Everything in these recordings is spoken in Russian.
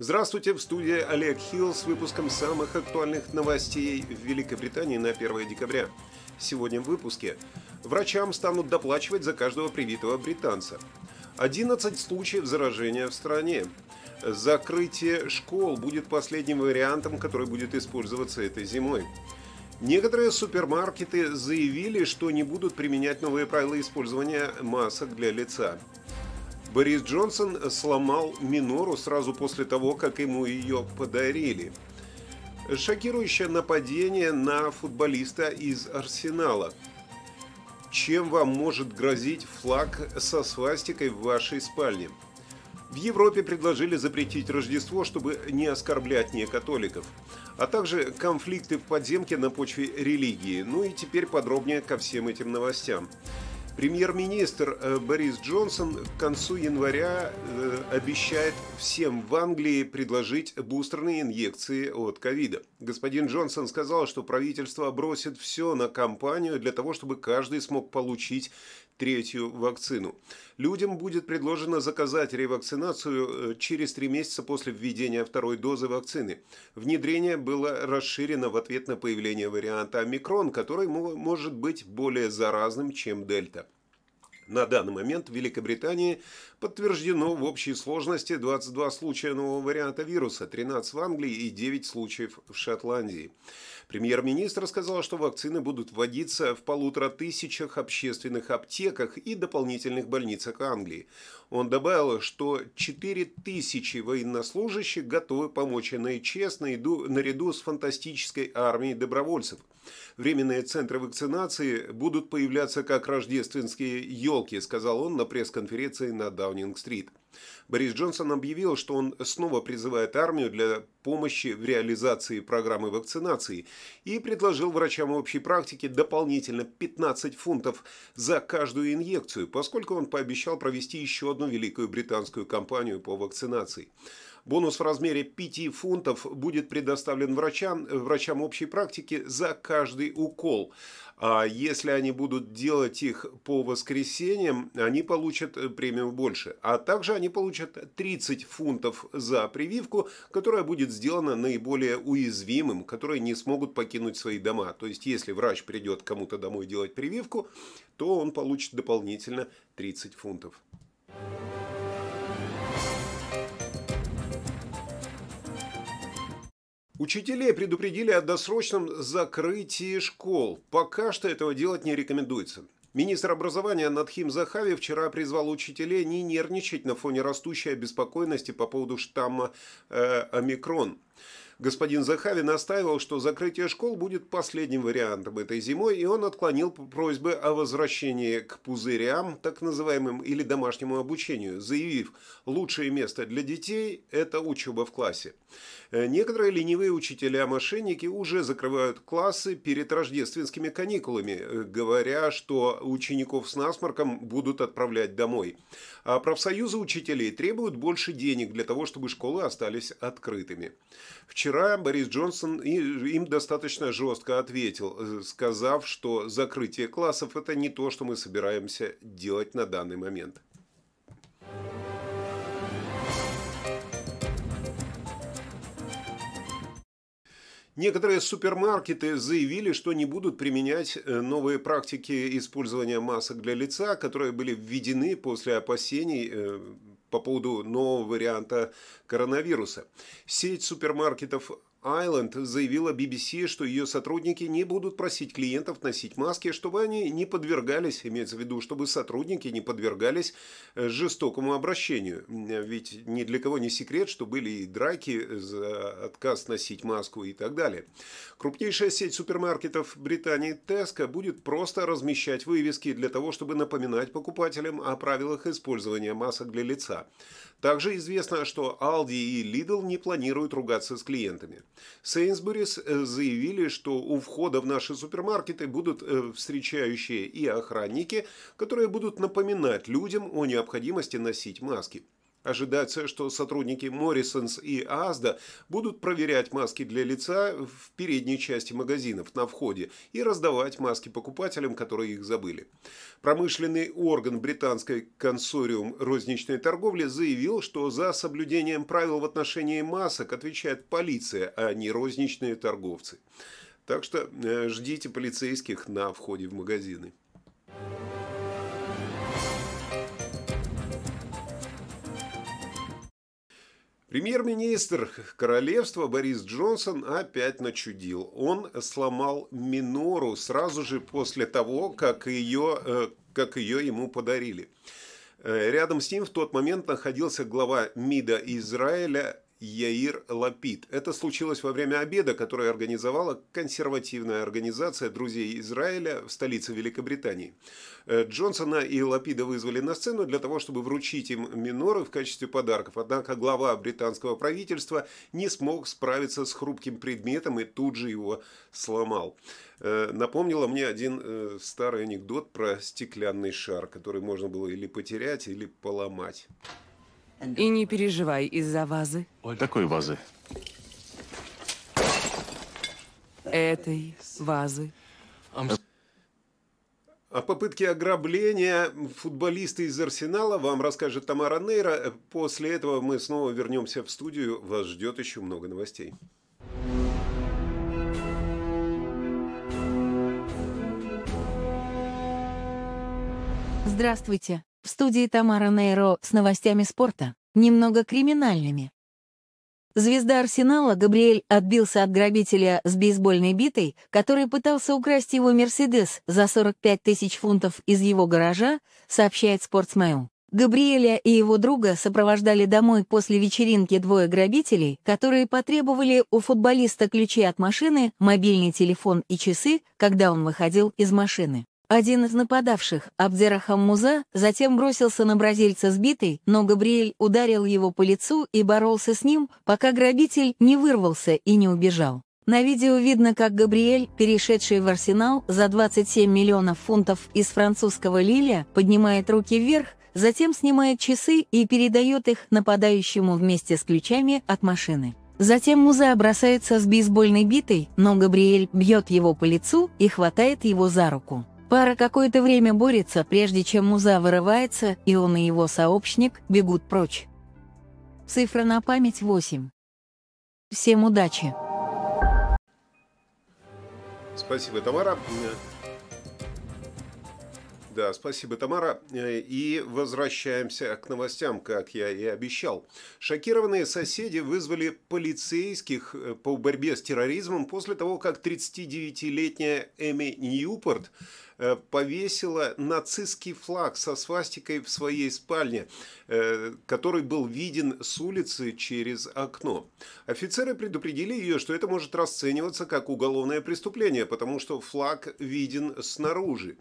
Здравствуйте, в студии Олег Хилл с выпуском самых актуальных новостей в Великобритании на 1 декабря. Сегодня в выпуске. Врачам станут доплачивать за каждого привитого британца. 11 случаев заражения в стране. Закрытие школ будет последним вариантом, который будет использоваться этой зимой. Некоторые супермаркеты заявили, что не будут применять новые правила использования масок для лица. Борис Джонсон сломал минору сразу после того, как ему ее подарили. Шокирующее нападение на футболиста из Арсенала. Чем вам может грозить флаг со свастикой в вашей спальне? В Европе предложили запретить Рождество, чтобы не оскорблять некатоликов, а также конфликты в подземке на почве религии. Ну и теперь подробнее ко всем этим новостям. Премьер-министр э, Борис Джонсон к концу января э, обещает всем в Англии предложить бустерные инъекции от ковида. Господин Джонсон сказал, что правительство бросит все на кампанию для того, чтобы каждый смог получить третью вакцину. Людям будет предложено заказать ревакцинацию э, через три месяца после введения второй дозы вакцины. Внедрение было расширено в ответ на появление варианта омикрон, который может быть более заразным, чем дельта. На данный момент в Великобритании подтверждено в общей сложности 22 случая нового варианта вируса, 13 в Англии и 9 случаев в Шотландии. Премьер-министр сказал, что вакцины будут вводиться в полутора тысячах общественных аптеках и дополнительных больницах Англии. Он добавил, что 4 тысячи военнослужащих готовы помочь НХС наряду с фантастической армией добровольцев. Временные центры вакцинации будут появляться как рождественские елки, сказал он на пресс-конференции на Даунинг-стрит. Борис Джонсон объявил, что он снова призывает армию для помощи в реализации программы вакцинации и предложил врачам общей практики дополнительно 15 фунтов за каждую инъекцию, поскольку он пообещал провести еще одну великую британскую кампанию по вакцинации. Бонус в размере 5 фунтов будет предоставлен врачам, врачам общей практики за каждый укол. А если они будут делать их по воскресеньям, они получат премию больше. А также они получат 30 фунтов за прививку, которая будет сделана наиболее уязвимым, которые не смогут покинуть свои дома. То есть, если врач придет кому-то домой делать прививку, то он получит дополнительно 30 фунтов. Учителей предупредили о досрочном закрытии школ. Пока что этого делать не рекомендуется. Министр образования Надхим Захави вчера призвал учителей не нервничать на фоне растущей обеспокоенности по поводу штамма э, омикрон. Господин Захави настаивал, что закрытие школ будет последним вариантом этой зимой, и он отклонил просьбы о возвращении к пузырям, так называемым, или домашнему обучению, заявив, лучшее место для детей – это учеба в классе. Э, некоторые ленивые учителя-мошенники уже закрывают классы перед рождественскими каникулами, э, говоря, что учеников с насморком будут отправлять домой. А профсоюзы учителей требуют больше денег для того, чтобы школы остались открытыми. Вчера Борис Джонсон им достаточно жестко ответил, э, сказав, что закрытие классов – это не то, что мы собираемся делать на данный момент. Некоторые супермаркеты заявили, что не будут применять э, новые практики использования масок для лица, которые были введены после опасений э, по поводу нового варианта коронавируса. Сеть супермаркетов Айленд заявила BBC, что ее сотрудники не будут просить клиентов носить маски, чтобы они не подвергались, имеется в виду, чтобы сотрудники не подвергались э, жестокому обращению. Ведь ни для кого не секрет, что были и драки за отказ носить маску и так далее. Крупнейшая сеть супермаркетов Британии Tesco будет просто размещать вывески для того, чтобы напоминать покупателям о правилах использования масок для лица. Также известно, что Aldi и Lidl не планируют ругаться с клиентами. Сейнсбурис э, заявили, что у входа в наши супермаркеты будут э, встречающие и охранники, которые будут напоминать людям о необходимости носить маски. Ожидается, что сотрудники Morrisons и Asda будут проверять маски для лица в передней части магазинов на входе и раздавать маски покупателям, которые их забыли. Промышленный орган британской консориум розничной торговли заявил, что за соблюдением правил в отношении масок отвечает полиция, а не розничные торговцы. Так что э, ждите полицейских на входе в магазины. Премьер-министр королевства Борис Джонсон опять начудил. Он сломал минору сразу же после того, как ее, э, как ее ему подарили. Э, рядом с ним в тот момент находился глава МИДа Израиля Яир Лапид. Это случилось во время обеда, который организовала консервативная организация друзей Израиля в столице Великобритании. Э, Джонсона и Лапида вызвали на сцену для того, чтобы вручить им миноры в качестве подарков. Однако глава британского правительства не смог справиться с хрупким предметом и тут же его сломал. Э, напомнило мне один э, старый анекдот про стеклянный шар, который можно было или потерять, или поломать. И не переживай из-за вазы. Какой вазы? Этой вазы. О попытке ограбления футболиста из Арсенала вам расскажет Тамара Нейра. После этого мы снова вернемся в студию. Вас ждет еще много новостей. Здравствуйте. В студии Тамара Нейро с новостями спорта, немного криминальными. Звезда Арсенала Габриэль отбился от грабителя с бейсбольной битой, который пытался украсть его «Мерседес» за 45 тысяч фунтов из его гаража, сообщает «Спортсмейл». Габриэля и его друга сопровождали домой после вечеринки двое грабителей, которые потребовали у футболиста ключи от машины, мобильный телефон и часы, когда он выходил из машины. Один из нападавших, Абдерахам Муза, затем бросился на бразильца сбитый, но Габриэль ударил его по лицу и боролся с ним, пока грабитель не вырвался и не убежал. На видео видно, как Габриэль, перешедший в арсенал за 27 миллионов фунтов из французского Лиля, поднимает руки вверх, затем снимает часы и передает их нападающему вместе с ключами от машины. Затем Муза бросается с бейсбольной битой, но Габриэль бьет его по лицу и хватает его за руку. Пара какое-то время борется, прежде чем Муза вырывается, и он и его сообщник бегут прочь. Цифра на память 8. Всем удачи! Спасибо, Тамара. Да, спасибо, Тамара. И возвращаемся к новостям, как я и обещал. Шокированные соседи вызвали полицейских э, по борьбе с терроризмом после того, как 39-летняя Эми Ньюпорт повесила нацистский флаг со свастикой в своей спальне, э, который был виден с улицы через окно. Офицеры предупредили ее, что это может расцениваться как уголовное преступление, потому что флаг виден снаружи.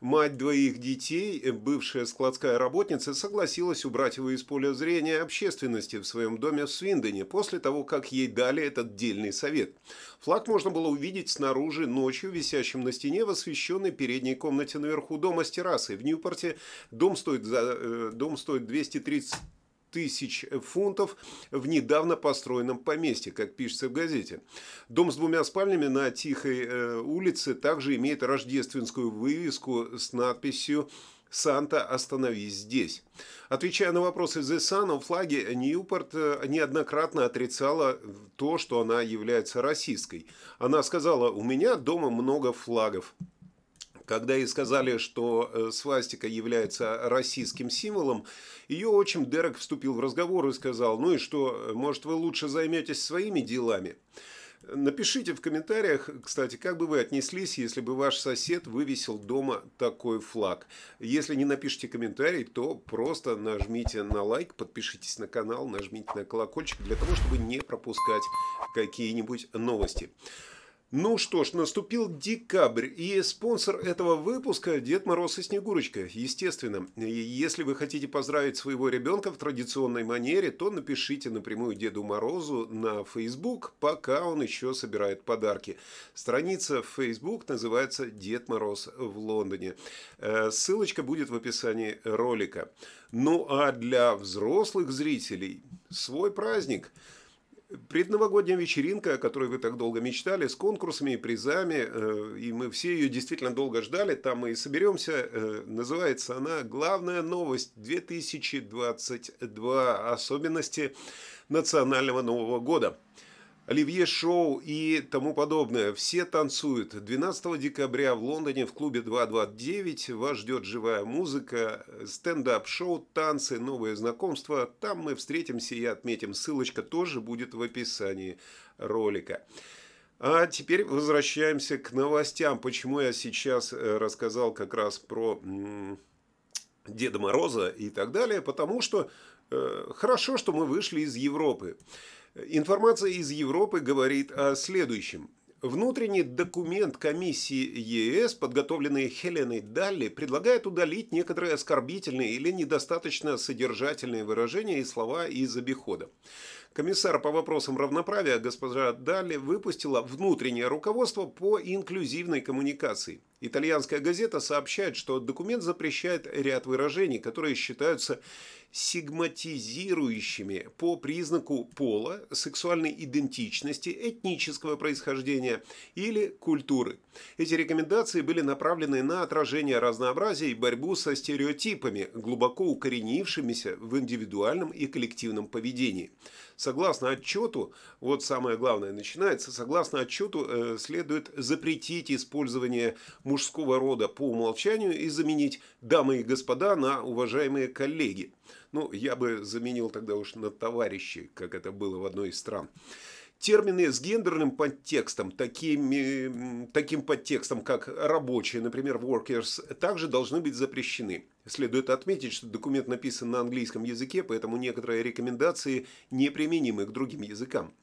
Мать двоих детей, бывшая складская работница, согласилась убрать его из поля зрения общественности в своем доме в Свиндоне после того, как ей дали этот дельный совет. Флаг можно было увидеть снаружи ночью, висящим на стене в освещенной передней комнате наверху дома с террасой. В Ньюпорте дом стоит, за, э, дом стоит 230 тысяч фунтов в недавно построенном поместье, как пишется в газете. Дом с двумя спальнями на Тихой э, улице также имеет рождественскую вывеску с надписью «Санта, остановись здесь». Отвечая на вопросы The Sun о флаге, Ньюпорт э, неоднократно отрицала то, что она является расистской. Она сказала, у меня дома много флагов. Когда ей сказали, что э, свастика является российским символом, ее отчим Дерек вступил в разговор и сказал, ну и что, может вы лучше займетесь своими делами? Напишите в комментариях, кстати, как бы вы отнеслись, если бы ваш сосед вывесил дома такой флаг. Если не напишите комментарий, то просто нажмите на лайк, подпишитесь на канал, нажмите на колокольчик для того, чтобы не пропускать какие-нибудь новости. Ну что ж, наступил декабрь, и спонсор этого выпуска – Дед Мороз и Снегурочка, естественно. Если вы хотите поздравить своего ребенка в традиционной манере, то напишите напрямую Деду Морозу на Facebook, пока он еще собирает подарки. Страница в Facebook называется «Дед Мороз в Лондоне». Э, ссылочка будет в описании ролика. Ну а для взрослых зрителей свой праздник – Предновогодняя вечеринка, о которой вы так долго мечтали, с конкурсами и призами, э, и мы все ее действительно долго ждали, там мы и соберемся. Э, называется она «Главная новость 2022. Особенности национального Нового года». Оливье Шоу и тому подобное. Все танцуют. 12 декабря в Лондоне в клубе 229 вас ждет живая музыка, стендап-шоу, танцы, новые знакомства. Там мы встретимся и отметим. Ссылочка тоже будет в описании ролика. А теперь возвращаемся к новостям. Почему я сейчас э, рассказал как раз про Деда Мороза и так далее? Потому что э, хорошо, что мы вышли из Европы. Информация из Европы говорит о следующем. Внутренний документ комиссии ЕС, подготовленный Хеленой Далли, предлагает удалить некоторые оскорбительные или недостаточно содержательные выражения и слова из обихода. Комиссар по вопросам равноправия госпожа Далли выпустила внутреннее руководство по инклюзивной коммуникации. Итальянская газета сообщает, что документ запрещает ряд выражений, которые считаются сигматизирующими по признаку пола, сексуальной идентичности, этнического происхождения или культуры. Эти рекомендации были направлены на отражение разнообразия и борьбу со стереотипами, глубоко укоренившимися в индивидуальном и коллективном поведении. Согласно отчету, вот самое главное начинается, согласно отчету э, следует запретить использование мужского рода по умолчанию и заменить «дамы и господа» на «уважаемые коллеги». Ну, я бы заменил тогда уж на товарищи, как это было в одной из стран. Термины с гендерным подтекстом, такими, таким подтекстом, как рабочие, например, workers, также должны быть запрещены. Следует отметить, что документ написан на английском языке, поэтому некоторые рекомендации неприменимы к другим языкам.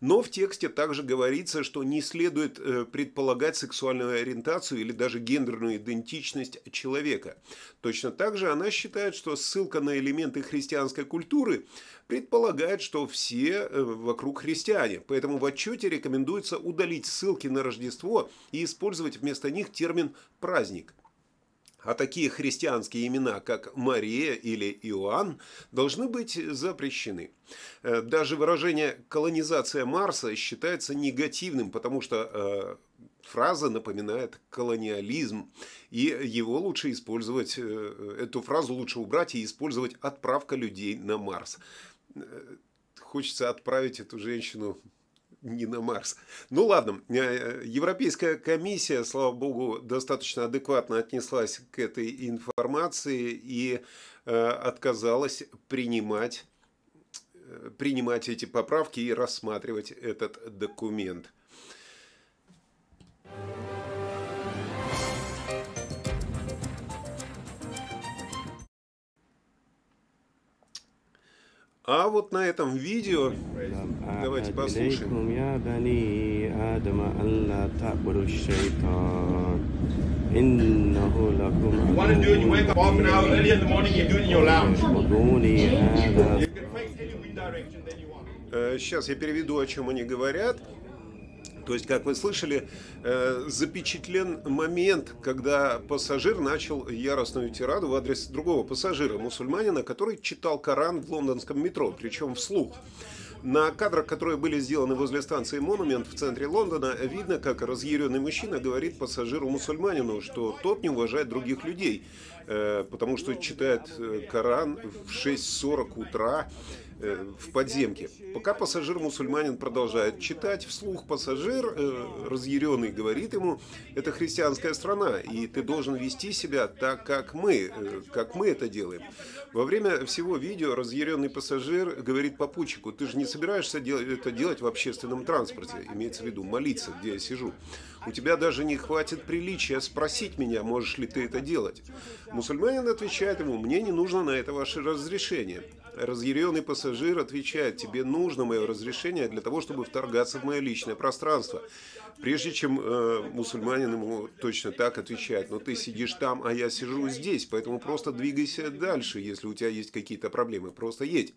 Но в тексте также говорится, что не следует э, предполагать сексуальную ориентацию или даже гендерную идентичность человека. Точно так же она считает, что ссылка на элементы христианской культуры предполагает, что все э, вокруг христиане. Поэтому в отчете рекомендуется удалить ссылки на Рождество и использовать вместо них термин «праздник». А такие христианские имена, как Мария или Иоанн, должны быть запрещены. Э, даже выражение «колонизация Марса» считается негативным, потому что э, фраза напоминает колониализм, и его лучше использовать, э, эту фразу лучше убрать и использовать «отправка людей на Марс». Хочется отправить эту женщину не на Марс. Ну ладно, э, Европейская комиссия, слава богу, достаточно адекватно отнеслась к этой информации и э, отказалась принимать, э, принимать эти поправки и рассматривать этот документ. А вот на этом видео, давайте послушаем. Сейчас я переведу, о чем они говорят. То есть, как вы слышали, э, запечатлен момент, когда пассажир начал яростную тираду в адрес другого пассажира, мусульманина, который читал Коран в лондонском метро, причем вслух. На кадрах, которые были сделаны возле станции Монумент в центре Лондона, видно, как разъяренный мужчина говорит пассажиру-мусульманину, что тот не уважает других людей, э, потому что читает э, Коран в 6.40 утра Э, в подземке. Пока пассажир-мусульманин продолжает читать, вслух пассажир, э, разъяренный, говорит ему, это христианская страна, и ты должен вести себя так, как мы, э, как мы это делаем. Во время всего видео разъяренный пассажир говорит попутчику, ты же не собираешься это делать в общественном транспорте, имеется в виду молиться, где я сижу. У тебя даже не хватит приличия спросить меня, можешь ли ты это делать. Мусульманин отвечает ему, мне не нужно на это ваше разрешение. Разъяренный пассажир отвечает, тебе нужно мое разрешение для того, чтобы вторгаться в мое личное пространство. Прежде чем э, мусульманин ему точно так отвечает, но ты сидишь там, а я сижу здесь, поэтому просто двигайся дальше, если у тебя есть какие-то проблемы, просто едь.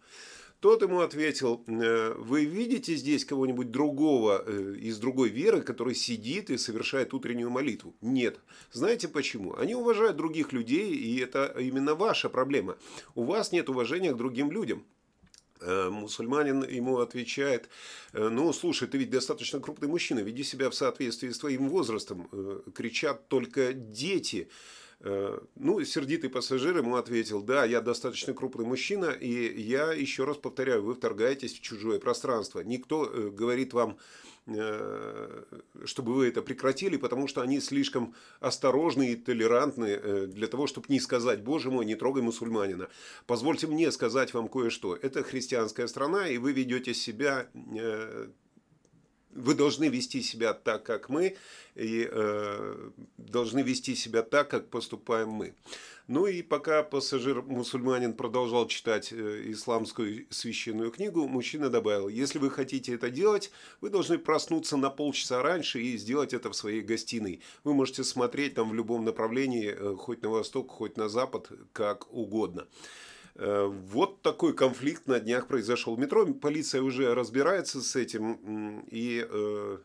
Тот ему ответил, «Э, вы видите здесь кого-нибудь другого э, из другой веры, который сидит и совершает утреннюю молитву? Нет. Знаете почему? Они уважают других людей, и это именно ваша проблема. У вас нет уважения к другим людям. Э, мусульманин ему отвечает, ну, слушай, ты ведь достаточно крупный мужчина, веди себя в соответствии с твоим возрастом. Кричат только дети. Э, ну, сердитый пассажир ему ответил, да, я достаточно крупный мужчина, и я еще раз повторяю, вы вторгаетесь в чужое пространство. Никто э, говорит вам, э, чтобы вы это прекратили, потому что они слишком осторожны и толерантны для того, чтобы не сказать, боже мой, не трогай мусульманина. Позвольте мне сказать вам кое-что. Это христианская страна, и вы ведете себя вы должны вести себя так, как мы, и э, должны вести себя так, как поступаем мы. Ну и пока пассажир-мусульманин продолжал читать э, исламскую священную книгу, мужчина добавил, если вы хотите это делать, вы должны проснуться на полчаса раньше и сделать это в своей гостиной. Вы можете смотреть там в любом направлении, э, хоть на восток, хоть на запад, как угодно. Э, вот такой конфликт на днях произошел в метро. Полиция уже разбирается с этим. И э,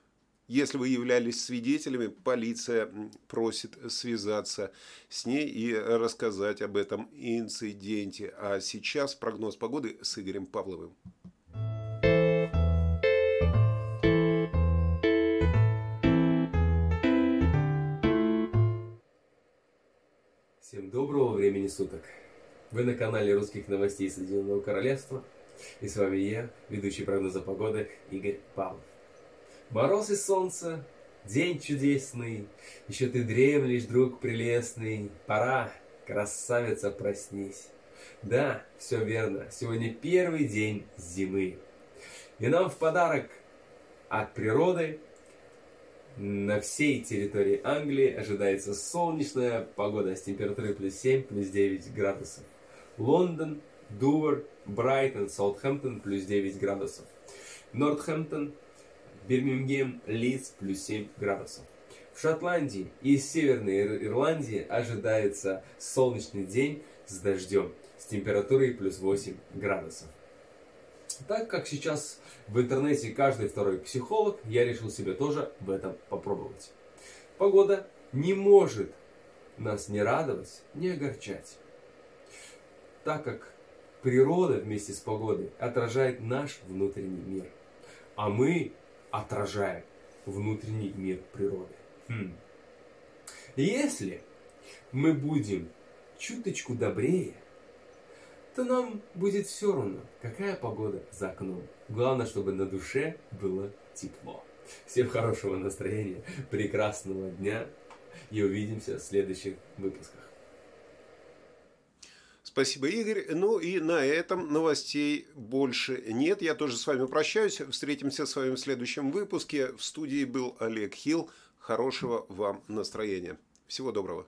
если вы являлись свидетелями, полиция просит связаться с ней и рассказать об этом инциденте. А сейчас прогноз погоды с Игорем Павловым. Всем доброго времени суток. Вы на канале русских новостей Соединенного Королевства. И с вами я, ведущий прогноза погоды Игорь Павлов. Мороз и солнце, день чудесный, Еще ты дремлешь, друг прелестный. Пора, красавица, проснись. Да, все верно, сегодня первый день зимы. И нам в подарок от природы на всей территории Англии ожидается солнечная погода с температурой плюс 7, плюс 9 градусов. Лондон, Дувер, Брайтон, Саутгемптон плюс 9 градусов. Нортхэмптон, Бирмингем, Лидс плюс 7 градусов. В Шотландии и Северной Ирландии ожидается солнечный день с дождем с температурой плюс 8 градусов. Так как сейчас в интернете каждый второй психолог, я решил себе тоже в этом попробовать. Погода не может нас не радовать, не огорчать так как природа вместе с погодой отражает наш внутренний мир, а мы отражаем внутренний мир природы. Хм. Если мы будем чуточку добрее, то нам будет все равно, какая погода за окном. Главное, чтобы на душе было тепло. Всем хорошего настроения, прекрасного дня и увидимся в следующих выпусках. Спасибо, Игорь. Ну и на этом новостей больше нет. Я тоже с вами прощаюсь. Встретимся с вами в следующем выпуске. В студии был Олег Хилл. Хорошего вам настроения. Всего доброго.